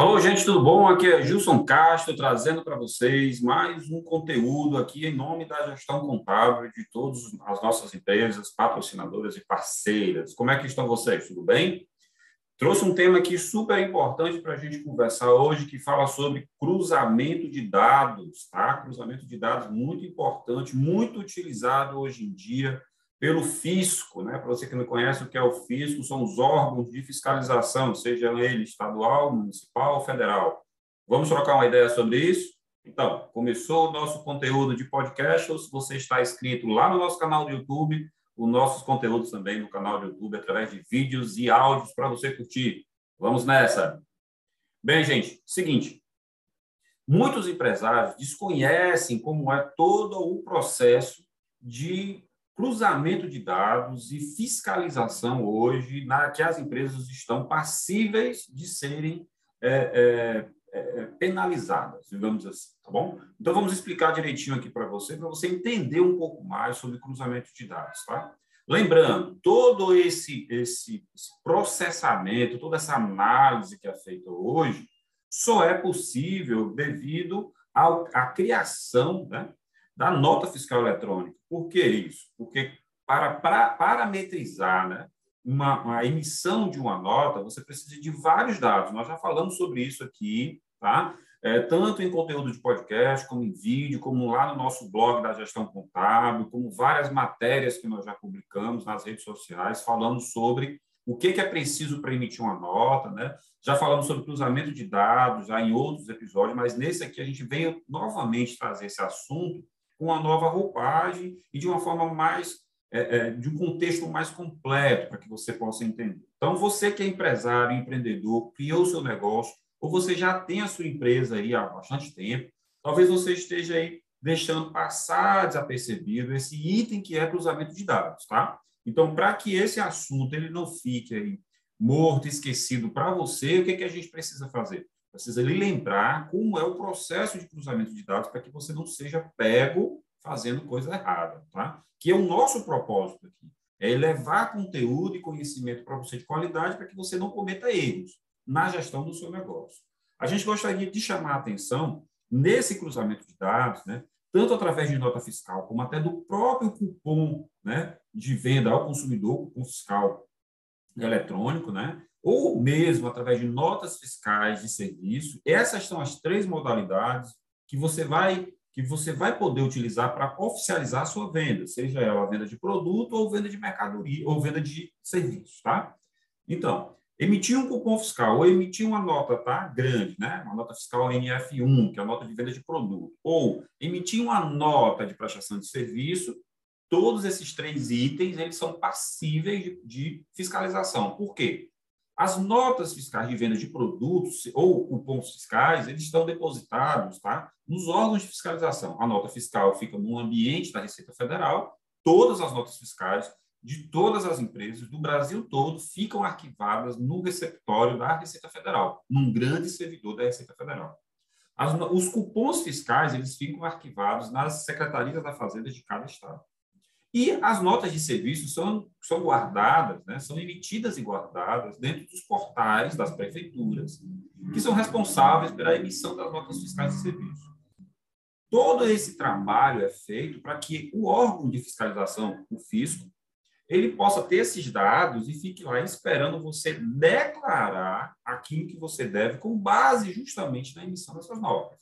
Alô, gente, tudo bom? Aqui é Gilson Castro trazendo para vocês mais um conteúdo aqui em nome da gestão contábil de todas as nossas empresas, patrocinadoras e parceiras. Como é que estão vocês? Tudo bem? Trouxe um tema aqui super importante para a gente conversar hoje, que fala sobre cruzamento de dados, tá? Cruzamento de dados muito importante, muito utilizado hoje em dia pelo fisco, né? Para você que não conhece o que é o fisco, são os órgãos de fiscalização, seja ele estadual, municipal ou federal. Vamos trocar uma ideia sobre isso? Então, começou o nosso conteúdo de podcast, ou se você está inscrito lá no nosso canal do YouTube, os nossos conteúdos também no canal do YouTube, através de vídeos e áudios para você curtir. Vamos nessa! Bem, gente, seguinte, muitos empresários desconhecem como é todo o processo de cruzamento de dados e fiscalização hoje na que as empresas estão passíveis de serem é, é, é, penalizadas, digamos assim, tá bom? Então vamos explicar direitinho aqui para você, para você entender um pouco mais sobre cruzamento de dados, tá? Lembrando, todo esse, esse, esse processamento, toda essa análise que é feita hoje, só é possível devido à criação né, da nota fiscal eletrônica. Por que isso? Porque para, para parametrizar né, uma, uma, emissão de uma nota, você precisa de vários dados. Nós já falamos sobre isso aqui, tá? É, tanto em conteúdo de podcast, como em vídeo, como lá no nosso blog da gestão contábil, como várias matérias que nós já publicamos nas redes sociais, falando sobre o que, que é preciso para emitir uma nota, né? Já falamos sobre cruzamento de dados, já em outros episódios, mas nesse aqui a gente veio novamente trazer esse assunto com uma nova roupagem e de uma forma mais, é, é, de um contexto mais completo, para que você possa entender. Então, você que é empresário, empreendedor, criou o seu negócio, ou você já tem a sua empresa aí há bastante tempo, talvez você esteja aí deixando passar desapercebido esse item que é cruzamento de dados, tá? Então, para que esse assunto ele não fique aí morto, esquecido para você, o que, que a gente precisa fazer? Precisa lhe lembrar como é o processo de cruzamento de dados para que você não seja pego fazendo coisa errada, tá? Que é o nosso propósito aqui, é levar conteúdo e conhecimento para você de qualidade para que você não cometa erros na gestão do seu negócio. A gente gostaria de chamar a atenção nesse cruzamento de dados, né? Tanto através de nota fiscal, como até do próprio cupom, né, de venda ao consumidor, cupom fiscal eletrônico, né? Ou mesmo através de notas fiscais de serviço. Essas são as três modalidades que você vai que você vai poder utilizar para oficializar a sua venda, seja ela venda de produto ou venda de mercadoria ou venda de serviços, tá? Então, emitir um cupom fiscal ou emitir uma nota, tá? Grande, né? Uma nota fiscal NF1, que é a nota de venda de produto, ou emitir uma nota de prestação de serviço, todos esses três itens, eles são passíveis de, de fiscalização. Por quê? As notas fiscais de venda de produtos ou cupons fiscais, eles estão depositados tá, nos órgãos de fiscalização. A nota fiscal fica no ambiente da Receita Federal, todas as notas fiscais de todas as empresas do Brasil todo ficam arquivadas no receptório da Receita Federal, num grande servidor da Receita Federal. As, os cupons fiscais eles ficam arquivados nas secretarias da Fazenda de cada estado. E as notas de serviço são, são guardadas, né, são emitidas e guardadas dentro dos portais das prefeituras, que são responsáveis pela emissão das notas fiscais de serviço. Todo esse trabalho é feito para que o órgão de fiscalização, o fisco, ele possa ter esses dados e fique lá esperando você declarar aquilo que você deve com base justamente na emissão dessas notas.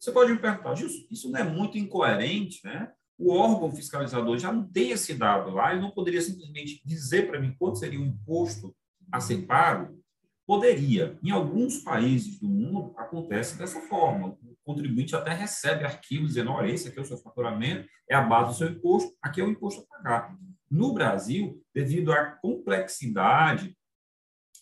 Você pode me perguntar, isso não é muito incoerente, né? O órgão fiscalizador já não tem esse dado lá, ele não poderia simplesmente dizer para mim quanto seria o imposto a ser pago? Poderia. Em alguns países do mundo acontece dessa forma. O contribuinte até recebe arquivos dizendo, olha, esse aqui é o seu faturamento, é a base do seu imposto, aqui é o imposto a pagar. No Brasil, devido à complexidade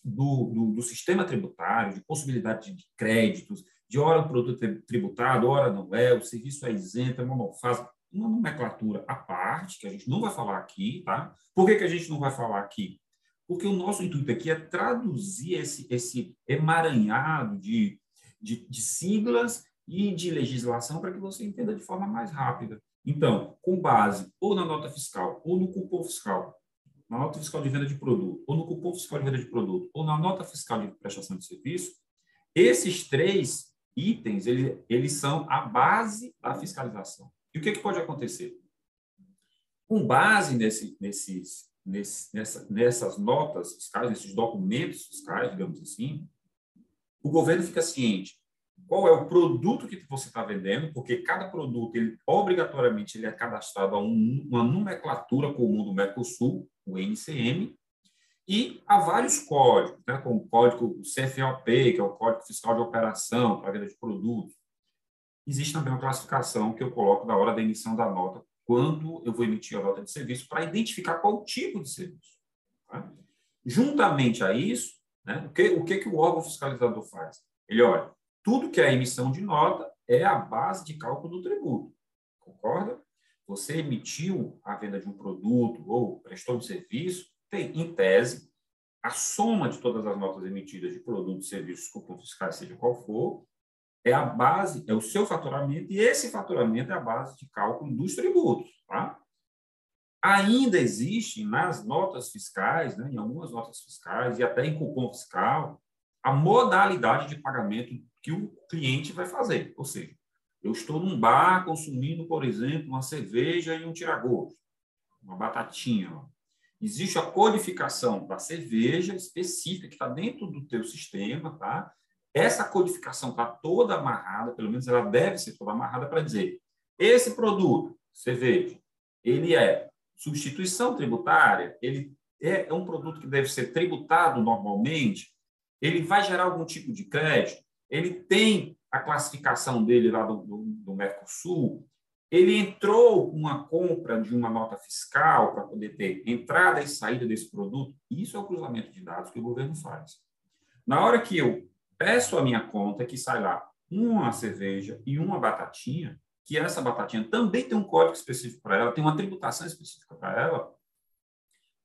do, do, do sistema tributário, de possibilidade de créditos, de hora o produto é tributado, hora não é, o serviço é isento, é monofásico, uma nomenclatura à parte, que a gente não vai falar aqui, tá? Por que, que a gente não vai falar aqui? Porque o nosso intuito aqui é traduzir esse, esse emaranhado de, de, de siglas e de legislação para que você entenda de forma mais rápida. Então, com base ou na nota fiscal, ou no cupom fiscal, na nota fiscal de venda de produto, ou no cupom fiscal de venda de produto, ou na nota fiscal de prestação de serviço, Esses três itens, eles, eles são a base da fiscalização. E o que, que pode acontecer? Com base nesse, nesses, nesse, nessa, nessas notas fiscais, nesses documentos fiscais, digamos assim, o governo fica ciente qual é o produto que você está vendendo, porque cada produto, ele, obrigatoriamente, ele é cadastrado a um, uma nomenclatura comum do Mercosul, o NCM, e há vários códigos, né, como o código CFOP, que é o Código Fiscal de Operação para venda de produtos. Existe também uma classificação que eu coloco na hora da emissão da nota, quando eu vou emitir a nota de serviço, para identificar qual tipo de serviço. Tá? Juntamente a isso, né, o, que, o que, que o órgão fiscalizador faz? Ele olha, tudo que é emissão de nota é a base de cálculo do tributo. Concorda? Você emitiu a venda de um produto ou prestou um serviço, tem, em tese, a soma de todas as notas emitidas de produtos, serviços, cupom fiscais, seja qual for, é a base, é o seu faturamento, e esse faturamento é a base de cálculo dos tributos. Tá? Ainda existe nas notas fiscais, né, em algumas notas fiscais, e até em cupom fiscal, a modalidade de pagamento que o cliente vai fazer. Ou seja, eu estou num bar consumindo, por exemplo, uma cerveja e um tiragosto, uma batatinha. Existe a codificação da cerveja específica que está dentro do teu sistema, tá? Essa codificação está toda amarrada, pelo menos ela deve ser toda amarrada para dizer esse produto, cerveja, ele é substituição tributária, ele é um produto que deve ser tributado normalmente, ele vai gerar algum tipo de crédito, ele tem a classificação dele lá do, do, do Mercosul, ele entrou uma compra de uma nota fiscal para poder ter entrada e saída desse produto. Isso é o cruzamento de dados que o governo faz. Na hora que eu peço a minha conta, que sai lá uma cerveja e uma batatinha, que essa batatinha também tem um código específico para ela, tem uma tributação específica para ela,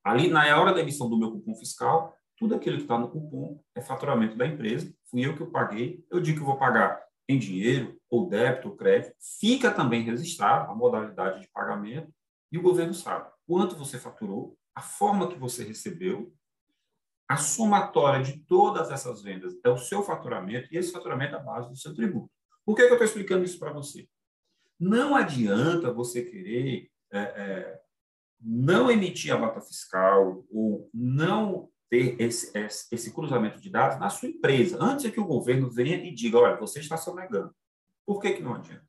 ali na hora da emissão do meu cupom fiscal, tudo aquilo que está no cupom é faturamento da empresa, fui eu que eu paguei, eu digo que vou pagar em dinheiro, ou débito, ou crédito, fica também registrado a modalidade de pagamento e o governo sabe quanto você faturou, a forma que você recebeu, a somatória de todas essas vendas é o seu faturamento e esse faturamento é a base do seu tributo. Por que, que eu estou explicando isso para você? Não adianta você querer é, é, não emitir a nota fiscal ou não ter esse, esse, cruzamento de dados na sua empresa, antes de que o governo venha e diga, olha, você está sonegando. Por que, que não adianta?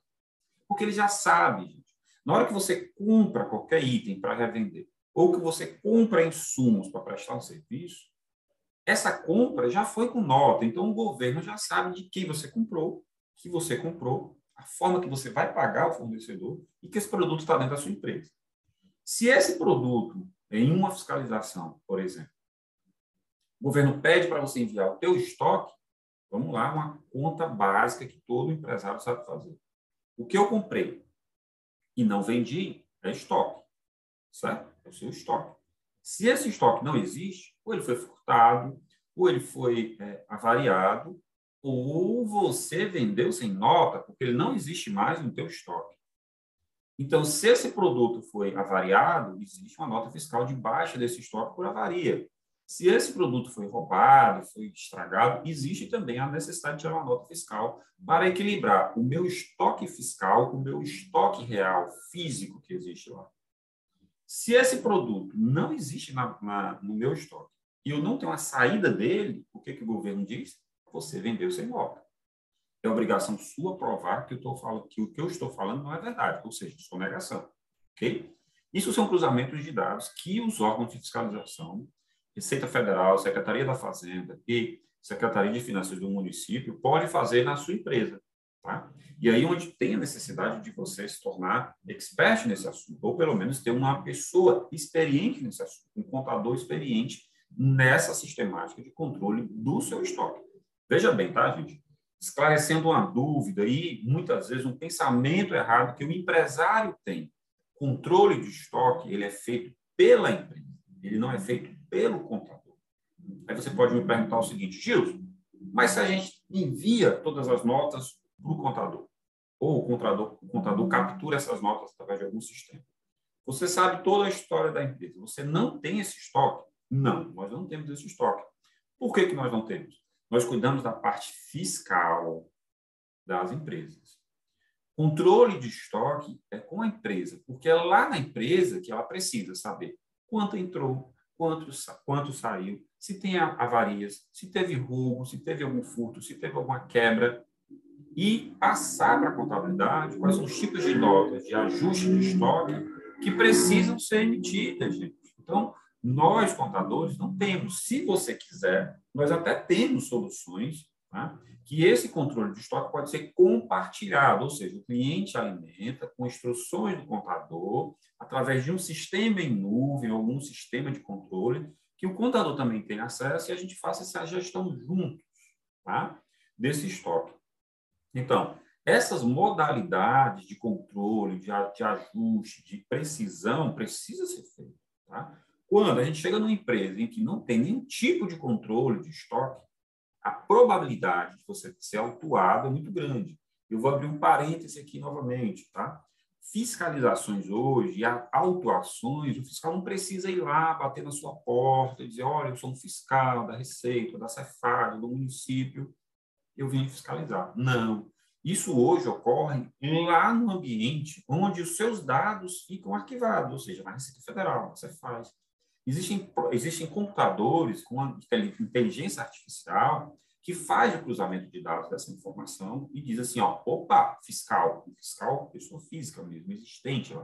Porque ele já sabe, gente. Na hora que você compra qualquer item para revender, ou que você compra insumos para prestar um serviço, essa compra já foi com nota. Então, o governo já sabe de quem você comprou, que você comprou, a forma que você vai pagar o fornecedor e que esse produto está dentro da sua empresa. Se esse produto, em uma fiscalização, por exemplo, o governo pede para você enviar o teu estoque, vamos lá, uma conta básica que todo empresário sabe fazer. O que eu comprei e não vendi é estoque, certo? É o seu estoque. Se esse estoque não existe, ou ele foi furtado, ou ele foi é, avariado, ou você vendeu sem nota, porque ele não existe mais no teu estoque. Então, se esse produto foi avariado, existe uma nota fiscal de baixa desse estoque por avaria. Se esse produto foi roubado, foi estragado, existe também a necessidade de uma nota fiscal para equilibrar o meu estoque fiscal com o meu estoque real, físico que existe lá. Se esse produto não existe na, na, no meu estoque e eu não tenho a saída dele, o que, que o governo diz? Você vendeu sem nota. É obrigação sua provar que, eu tô falando, que o que eu estou falando não é verdade, ou seja, sonegação. Ok? Isso são cruzamentos de dados que os órgãos de fiscalização Receita Federal, Secretaria da Fazenda e Secretaria de Finanças do município pode fazer na sua empresa. Tá? E aí onde tem a necessidade de você se tornar expert nesse assunto, ou pelo menos ter uma pessoa experiente nesse assunto, um contador experiente nessa sistemática de controle do seu estoque. Veja bem, tá, gente? Esclarecendo uma dúvida e muitas vezes um pensamento errado que o empresário tem. Controle de estoque, ele é feito pela empresa, ele não é feito pelo contador. Aí você pode me perguntar o seguinte, Gilson, mas se a gente envia todas as notas para o contador, ou o contador, o contador captura essas notas através de algum sistema, você sabe toda a história da empresa, você não tem esse estoque? Não, nós não temos esse estoque. Por que, que nós não temos? nós cuidamos da parte fiscal das empresas. Controle de estoque é com a empresa, porque é lá na empresa que ela precisa saber quanto entrou, quanto, quanto saiu, se tem avarias, se teve roubo, se teve algum furto, se teve alguma quebra, e passar para a contabilidade quais são os tipos de notas de ajuste de estoque que precisam ser emitidas, gente. Então, nós, contadores, não temos. Se você quiser, nós até temos soluções tá? que esse controle de estoque pode ser compartilhado, ou seja, o cliente alimenta com instruções do contador, através de um sistema em nuvem, algum sistema de controle, que o contador também tem acesso e a gente faça essa gestão juntos tá? desse estoque. Então, essas modalidades de controle, de, de ajuste, de precisão, precisa ser feita. Tá? Quando a gente chega numa empresa em que não tem nenhum tipo de controle de estoque, a probabilidade de você ser autuado é muito grande. Eu vou abrir um parêntese aqui novamente, tá? Fiscalizações hoje, autuações, o fiscal não precisa ir lá, bater na sua porta e dizer, olha, eu sou um fiscal da Receita, da Cefaz, do município, eu vim fiscalizar. Não. Isso hoje ocorre lá no ambiente onde os seus dados ficam arquivados, ou seja, na Receita Federal, na Cefaz, Existem, existem computadores com inteligência artificial que faz o cruzamento de dados dessa informação e diz assim, ó, opa, fiscal, fiscal, pessoa física mesmo, existente.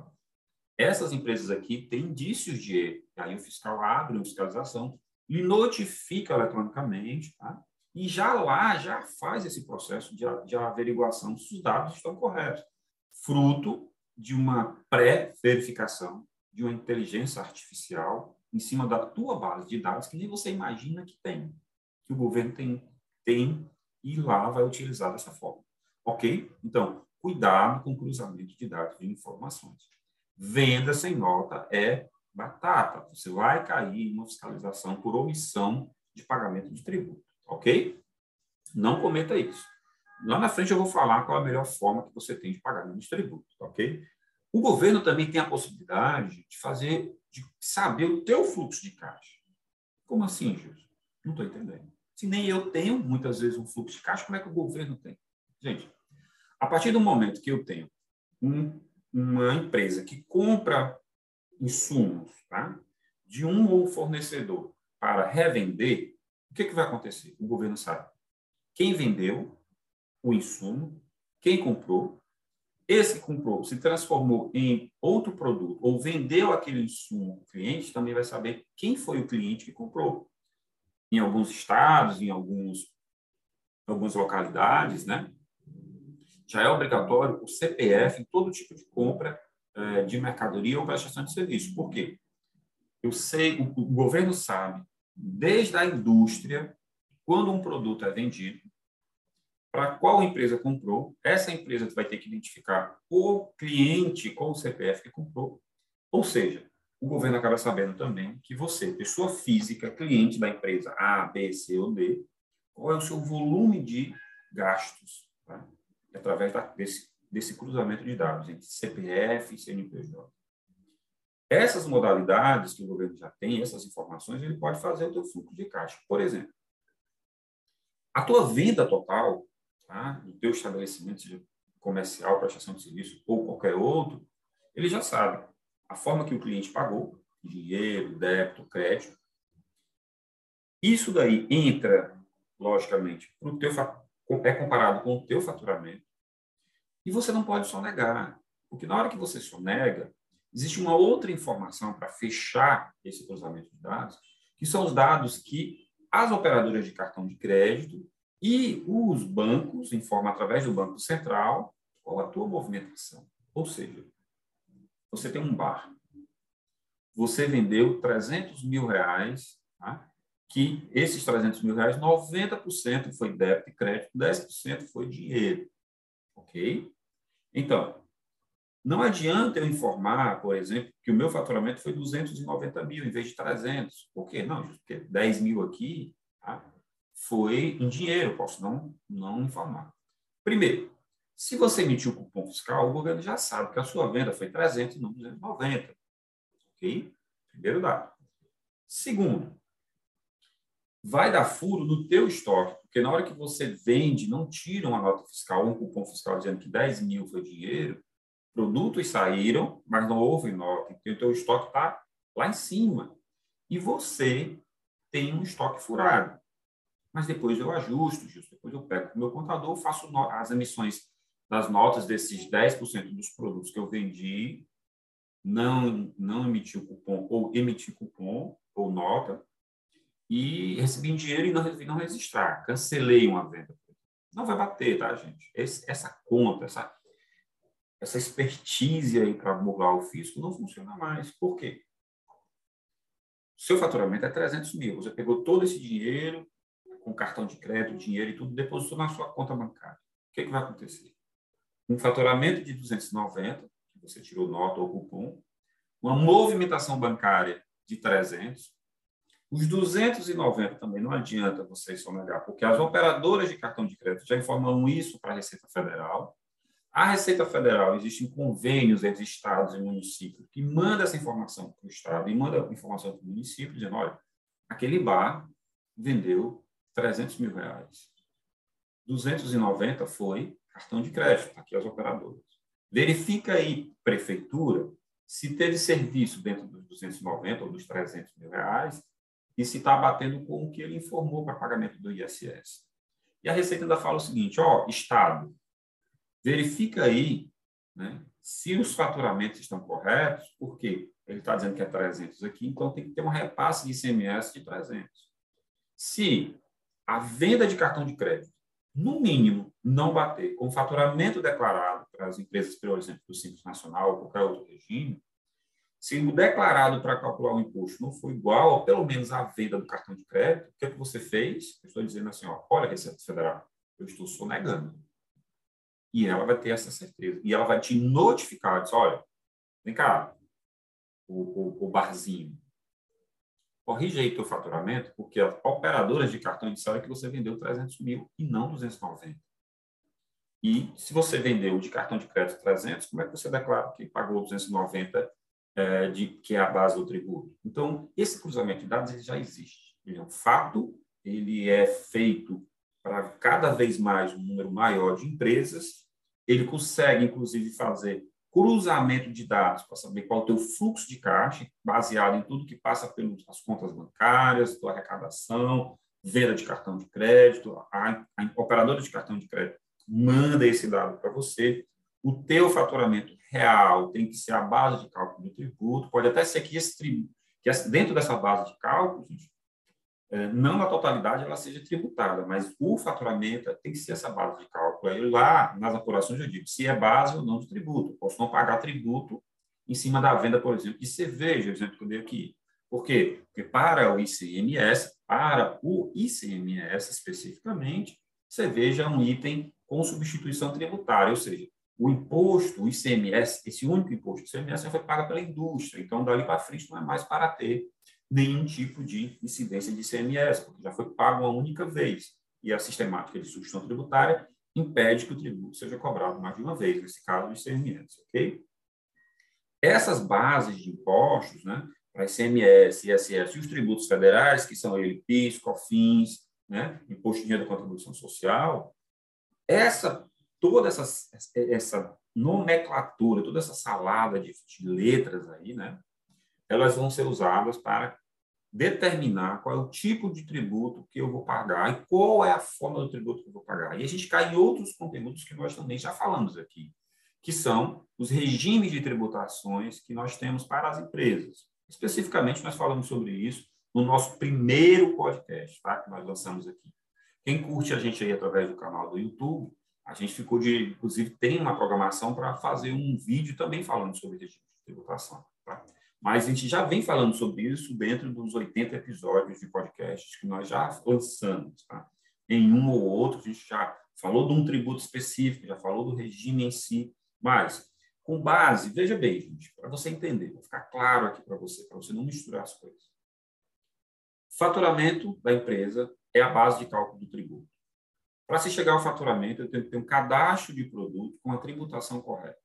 Essas empresas aqui têm indícios de erro. Aí o fiscal abre uma fiscalização, lhe notifica eletronicamente, tá? E já lá, já faz esse processo de, de averiguação se os dados estão corretos. Fruto de uma pré-verificação, de uma inteligência artificial em cima da tua base de dados que nem você imagina que tem, que o governo tem, tem e lá vai utilizar dessa forma. Ok? Então, cuidado com o cruzamento de dados de informações. Venda sem nota é batata. Você vai cair em uma fiscalização por omissão de pagamento de tributo. Ok? Não cometa isso. Lá na frente eu vou falar qual é a melhor forma que você tem de pagamento de tributo. Ok? O governo também tem a possibilidade de fazer de saber o teu fluxo de caixa. Como assim, Jesus? Não estou entendendo. Se nem eu tenho, muitas vezes, um fluxo de caixa, como é que o governo tem? Gente, a partir do momento que eu tenho um, uma empresa que compra insumos tá, de um ou fornecedor para revender, o que, que vai acontecer? O governo sabe quem vendeu o insumo, quem comprou, esse que comprou se transformou em outro produto ou vendeu aquele insumo o cliente, também vai saber quem foi o cliente que comprou. Em alguns estados, em alguns, algumas localidades, né? já é obrigatório o CPF em todo tipo de compra é, de mercadoria ou prestação de serviço. Por quê? Eu sei, o governo sabe, desde a indústria, quando um produto é vendido, para qual empresa comprou, essa empresa vai ter que identificar o cliente com o CPF que comprou. Ou seja, o governo acaba sabendo também que você, pessoa física, cliente da empresa A, B, C ou D, qual é o seu volume de gastos, tá? através da, desse, desse cruzamento de dados entre CPF e CNPJ. Essas modalidades que o governo já tem, essas informações, ele pode fazer o teu fluxo de caixa. Por exemplo, a tua venda total tá? no teu estabelecimento, seja comercial, prestação de serviço ou qualquer outro, ele já sabe a forma que o cliente pagou, dinheiro, débito, crédito. Isso daí entra, logicamente, pro teu, é comparado com o teu faturamento. E você não pode só negar, porque na hora que você só nega, existe uma outra informação para fechar esse cruzamento de dados, que são os dados que as operadoras de cartão de crédito e os bancos informam através do Banco Central qual a tua movimentação. Ou seja, você tem um bar, você vendeu 300 mil reais, tá? que esses 300 mil reais, 90% foi débito e crédito, 10% foi dinheiro. Ok? Então, não adianta eu informar, por exemplo, que o meu faturamento foi 290 mil em vez de 300. Por quê? Não, porque 10 mil aqui, tá? foi em dinheiro, posso não, não informar. Primeiro, se você emitiu o cupom fiscal, o governo já sabe que a sua venda foi 300 e não 290. Ok? Primeiro dado. Segundo, vai dar furo no teu estoque, porque na hora que você vende, não tira uma nota fiscal, um cupom fiscal dizendo que 10 mil foi dinheiro, produtos saíram, mas não houve nota, então o teu estoque está lá em cima. E você tem um estoque furado. Mas depois eu ajusto, justo, depois eu pego o meu contador, faço as emissões das notas desses 10% dos produtos que eu vendi, não, não emiti o cupom, ou emiti cupom, ou nota, e recebi dinheiro e não não registrar. Cancelei uma venda. Não vai bater, tá, gente? Esse, essa conta, essa, essa expertise aí para burlar o fisco não funciona mais. Por quê? Seu faturamento é 300 mil. Você pegou todo esse dinheiro, com cartão de crédito, dinheiro e tudo, depositou na sua conta bancária. O que, é que vai acontecer? Um faturamento de 290, que você tirou nota ou cupom, uma movimentação bancária de 300, os 290 também não adianta vocês sonegar, porque as operadoras de cartão de crédito já informam isso para a Receita Federal. A Receita Federal, existem convênios entre estados e municípios que manda essa informação para o estado e manda a informação para o município, dizendo, olha, aquele bar vendeu 300 mil reais. 290 foi cartão de crédito, aqui as operadoras. Verifica aí, prefeitura, se teve serviço dentro dos 290 ou dos 300 mil reais e se está batendo com o que ele informou para pagamento do ISS. E a Receita ainda fala o seguinte, ó, Estado, verifica aí né, se os faturamentos estão corretos, porque ele está dizendo que é 300 aqui, então tem que ter um repasse de ICMS de 300. Se a venda de cartão de crédito, no mínimo, não bater com o faturamento declarado para as empresas, por exemplo, do Simples Nacional ou qualquer outro regime, se o declarado para calcular o imposto não for igual, ou pelo menos a venda do cartão de crédito, o que, é que você fez? Eu estou dizendo assim, ó, olha, Receita Federal, eu estou sonegando. E ela vai ter essa certeza. E ela vai te notificar, diz, olha, vem cá, o, o, o barzinho, corrige aí teu faturamento, porque as operadoras de cartão disseram que você vendeu 300 mil e não 290. E se você vendeu de cartão de crédito 300, como é que você declara que pagou 290 é, de, que é a base do tributo. Então, esse cruzamento de dados ele já existe. Ele é um fato, ele é feito para cada vez mais um número maior de empresas. Ele consegue, inclusive, fazer cruzamento de dados para saber qual é o teu fluxo de caixa, baseado em tudo que passa pelas contas bancárias, tua arrecadação, venda de cartão de crédito, a, a operadora de cartão de crédito manda esse dado para você, o teu faturamento real tem que ser a base de cálculo do tributo, pode até ser que esse que dentro dessa base de cálculo, gente, não na totalidade ela seja tributada, mas o faturamento tem que ser essa base de cálculo. Aí lá, nas apurações, eu digo se é base ou não de tributo. Posso não pagar tributo em cima da venda, por exemplo, de cerveja, exemplo que eu dei aqui. Por quê? Porque para o ICMS, para o ICMS especificamente, cerveja é um item com substituição tributária, ou seja, o imposto, o ICMS, esse único imposto, o ICMS foi pago pela indústria, então dali para frente não é mais para ter nenhum tipo de incidência de ICMS, porque já foi pago uma única vez. E a sistemática de substituição tributária impede que o tributo seja cobrado mais de uma vez, nesse caso, o ICMS, ok? Essas bases de impostos, né, para ICMS, ISS e os tributos federais, que são ele, PIS, COFINS, né, Imposto de Renda e Contribuição Social, essa toda essa, essa nomenclatura, toda essa salada de, de letras aí, né, elas vão ser usadas para determinar qual é o tipo de tributo que eu vou pagar e qual é a forma do tributo que eu vou pagar. E a gente cai em outros conteúdos que nós também já falamos aqui, que são os regimes de tributações que nós temos para as empresas. Especificamente, nós falamos sobre isso no nosso primeiro podcast, tá? que nós lançamos aqui. Quem curte a gente aí através do canal do YouTube, a gente ficou de, inclusive, tem uma programação para fazer um vídeo também falando sobre regime de tributação. Tá? Mas a gente já vem falando sobre isso dentro dos 80 episódios de podcast que nós já lançamos. Tá? Em um ou outro, a gente já falou de um tributo específico, já falou do regime em si, mas com base, veja bem, gente, para você entender, vou ficar claro aqui para você, para você não misturar as coisas. Faturamento da empresa é a base de cálculo do tributo. Para se chegar ao faturamento, eu tenho que ter um cadastro de produto com a tributação correta.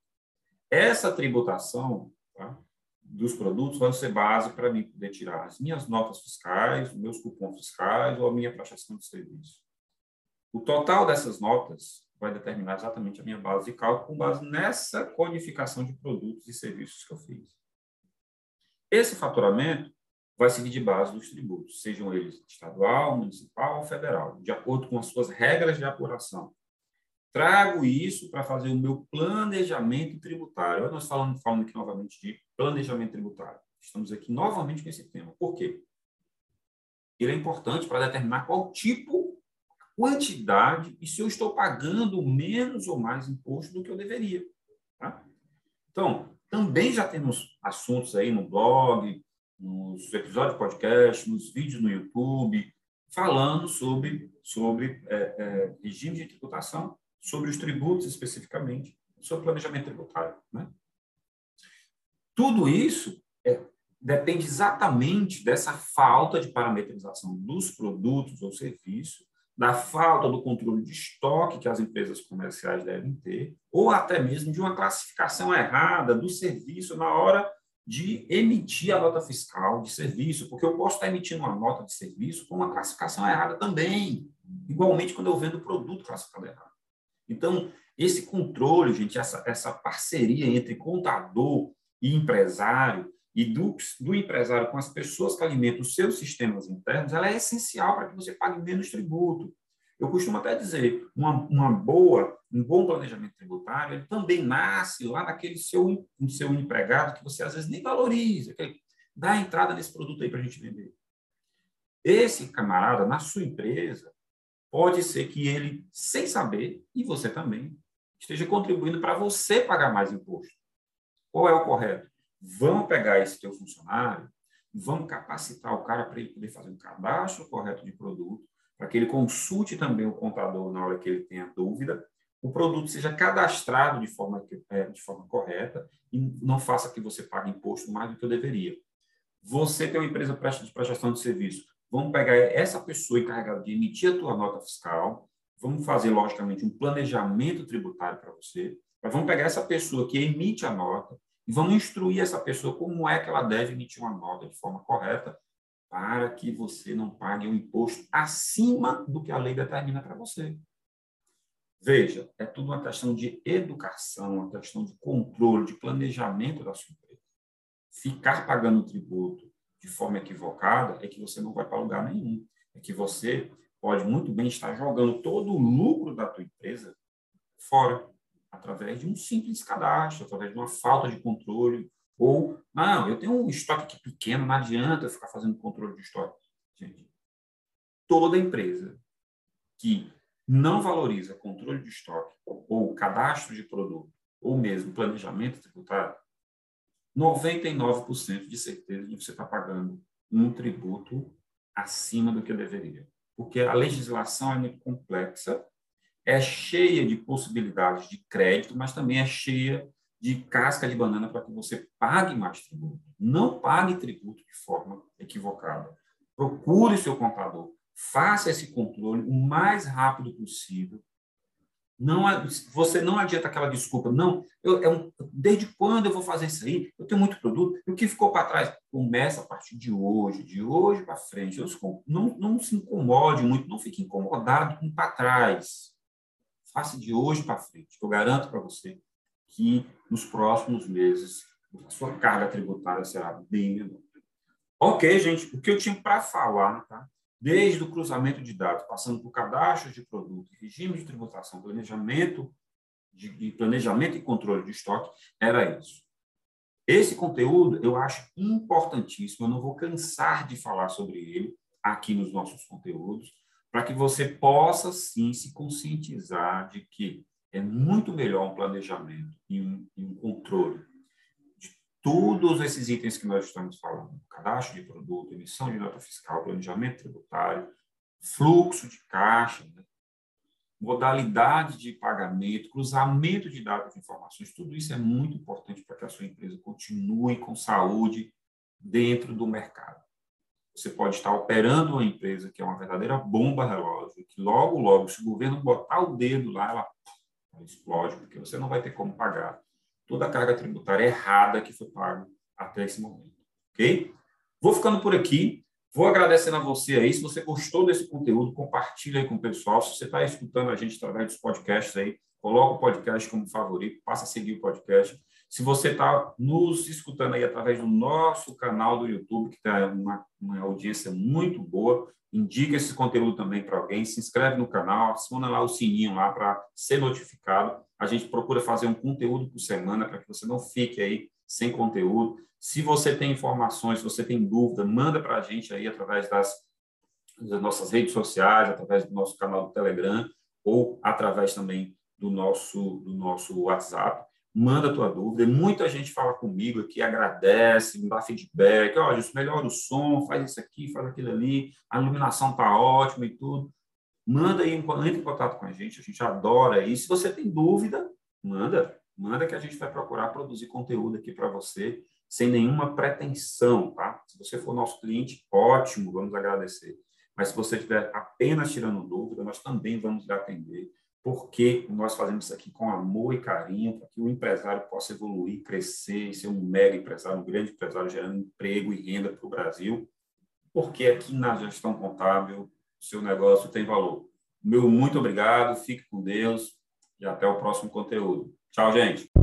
Essa tributação, tá? Dos produtos vão ser base para mim poder tirar as minhas notas fiscais, meus cupons fiscais ou a minha prestação de serviço. O total dessas notas vai determinar exatamente a minha base de cálculo com base nessa codificação de produtos e serviços que eu fiz. Esse faturamento vai seguir de base dos tributos, sejam eles estadual, municipal ou federal, de acordo com as suas regras de apuração. Trago isso para fazer o meu planejamento tributário. Nós falamos falando aqui novamente de planejamento tributário. Estamos aqui novamente com esse tema. Por quê? Ele é importante para determinar qual tipo, quantidade e se eu estou pagando menos ou mais imposto do que eu deveria. Tá? Então, também já temos assuntos aí no blog, nos episódios de podcast, nos vídeos no YouTube, falando sobre, sobre é, é, regime de tributação sobre os tributos especificamente, sobre planejamento tributário. Né? Tudo isso é, depende exatamente dessa falta de parametrização dos produtos ou serviços, da falta do controle de estoque que as empresas comerciais devem ter, ou até mesmo de uma classificação errada do serviço na hora de emitir a nota fiscal de serviço, porque eu posso estar emitindo uma nota de serviço com uma classificação errada também, igualmente quando eu vendo produto classificado errado. Então, esse controle, gente, essa, essa parceria entre contador e empresário, e do, do empresário com as pessoas que alimentam os seus sistemas internos, ela é essencial para que você pague menos tributo. Eu costumo até dizer, uma, uma boa, um bom planejamento tributário, ele também nasce lá naquele seu, seu empregado que você às vezes nem valoriza, que dá entrada nesse produto aí para a gente vender. Esse camarada, na sua empresa, pode ser que ele, sem saber, e você também, esteja contribuindo para você pagar mais imposto. Qual é o correto? Vamos pegar esse teu funcionário, vamos capacitar o cara para ele poder fazer um cadastro correto de produto, para que ele consulte também o contador na hora que ele tenha dúvida, o produto seja cadastrado de forma, é, de forma correta e não faça que você pague imposto mais do que eu deveria. Você tem uma empresa de prestação de serviço, Vamos pegar essa pessoa encarregada de emitir a tua nota fiscal, vamos fazer, logicamente, um planejamento tributário para você, mas vamos pegar essa pessoa que emite a nota e vamos instruir essa pessoa como é que ela deve emitir uma nota de forma correta para que você não pague um imposto acima do que a lei determina para você. Veja, é tudo uma questão de educação, uma questão de controle, de planejamento da sua empresa. Ficar pagando tributo de forma equivocada, é que você não vai para lugar nenhum. É que você pode muito bem estar jogando todo o lucro da tua empresa fora, através de um simples cadastro, através de uma falta de controle, ou, não, eu tenho um estoque aqui pequeno, não adianta eu ficar fazendo controle de estoque. Gente, toda empresa que não valoriza controle de estoque, ou cadastro de produto, ou mesmo planejamento tributário, 99% de certeza de que você está pagando um tributo acima do que deveria. Porque a legislação é muito complexa, é cheia de possibilidades de crédito, mas também é cheia de casca de banana para que você pague mais tributo. Não pague tributo de forma equivocada. Procure seu contador, faça esse controle o mais rápido possível não, você não adianta aquela desculpa, não, eu, é um, desde quando eu vou fazer isso aí? Eu tenho muito produto, e o que ficou para trás? Começa a partir de hoje, de hoje para frente. Não, não se incomode muito, não fique incomodado com para trás. Faça de hoje para frente. Eu garanto para você que nos próximos meses a sua carga tributária será bem menor. Ok, gente, o que eu tinha para falar, tá? Desde o cruzamento de dados, passando por cadastros de produto, regime de tributação, planejamento de, planejamento e controle de estoque, era isso. Esse conteúdo eu acho importantíssimo, eu não vou cansar de falar sobre ele aqui nos nossos conteúdos, para que você possa sim se conscientizar de que é muito melhor um planejamento e um, e um controle todos esses itens que nós estamos falando, cadastro de produto, emissão de nota fiscal, planejamento tributário, fluxo de caixa, né? modalidade de pagamento, cruzamento de dados e informações, tudo isso é muito importante para que a sua empresa continue com saúde dentro do mercado. Você pode estar operando uma empresa que é uma verdadeira bomba relógio, que logo, logo, se o governo botar o dedo lá, ela, ela explode, porque você não vai ter como pagar toda a carga tributária errada que foi paga até esse momento, ok? Vou ficando por aqui. Vou agradecendo a você aí. Se você gostou desse conteúdo, compartilha aí com o pessoal. Se você está escutando a gente através dos podcasts aí, coloca o podcast como favorito, passa a seguir o podcast. Se você está nos escutando aí através do nosso canal do YouTube, que tem uma, uma audiência muito boa, indica esse conteúdo também para alguém, se inscreve no canal, aciona lá o sininho lá para ser notificado. A gente procura fazer um conteúdo por semana para que você não fique aí sem conteúdo. Se você tem informações, se você tem dúvida, manda para a gente aí através das, das nossas redes sociais, através do nosso canal do Telegram ou através também do nosso, do nosso WhatsApp manda a tua dúvida. Muita gente fala comigo aqui, agradece, me dá feedback. Olha, isso melhora o som, faz isso aqui, faz aquilo ali, a iluminação está ótima e tudo. Manda aí, entre em contato com a gente, a gente adora isso. Se você tem dúvida, manda, manda que a gente vai procurar produzir conteúdo aqui para você, sem nenhuma pretensão, tá? Se você for nosso cliente, ótimo, vamos agradecer. Mas se você estiver apenas tirando dúvida, nós também vamos lhe atender porque nós fazemos isso aqui com amor e carinho, para que o empresário possa evoluir, crescer e ser um mega empresário, um grande empresário, gerando emprego e renda para o Brasil, porque aqui na gestão contábil, o seu negócio tem valor. Meu muito obrigado, fique com Deus e até o próximo conteúdo. Tchau, gente!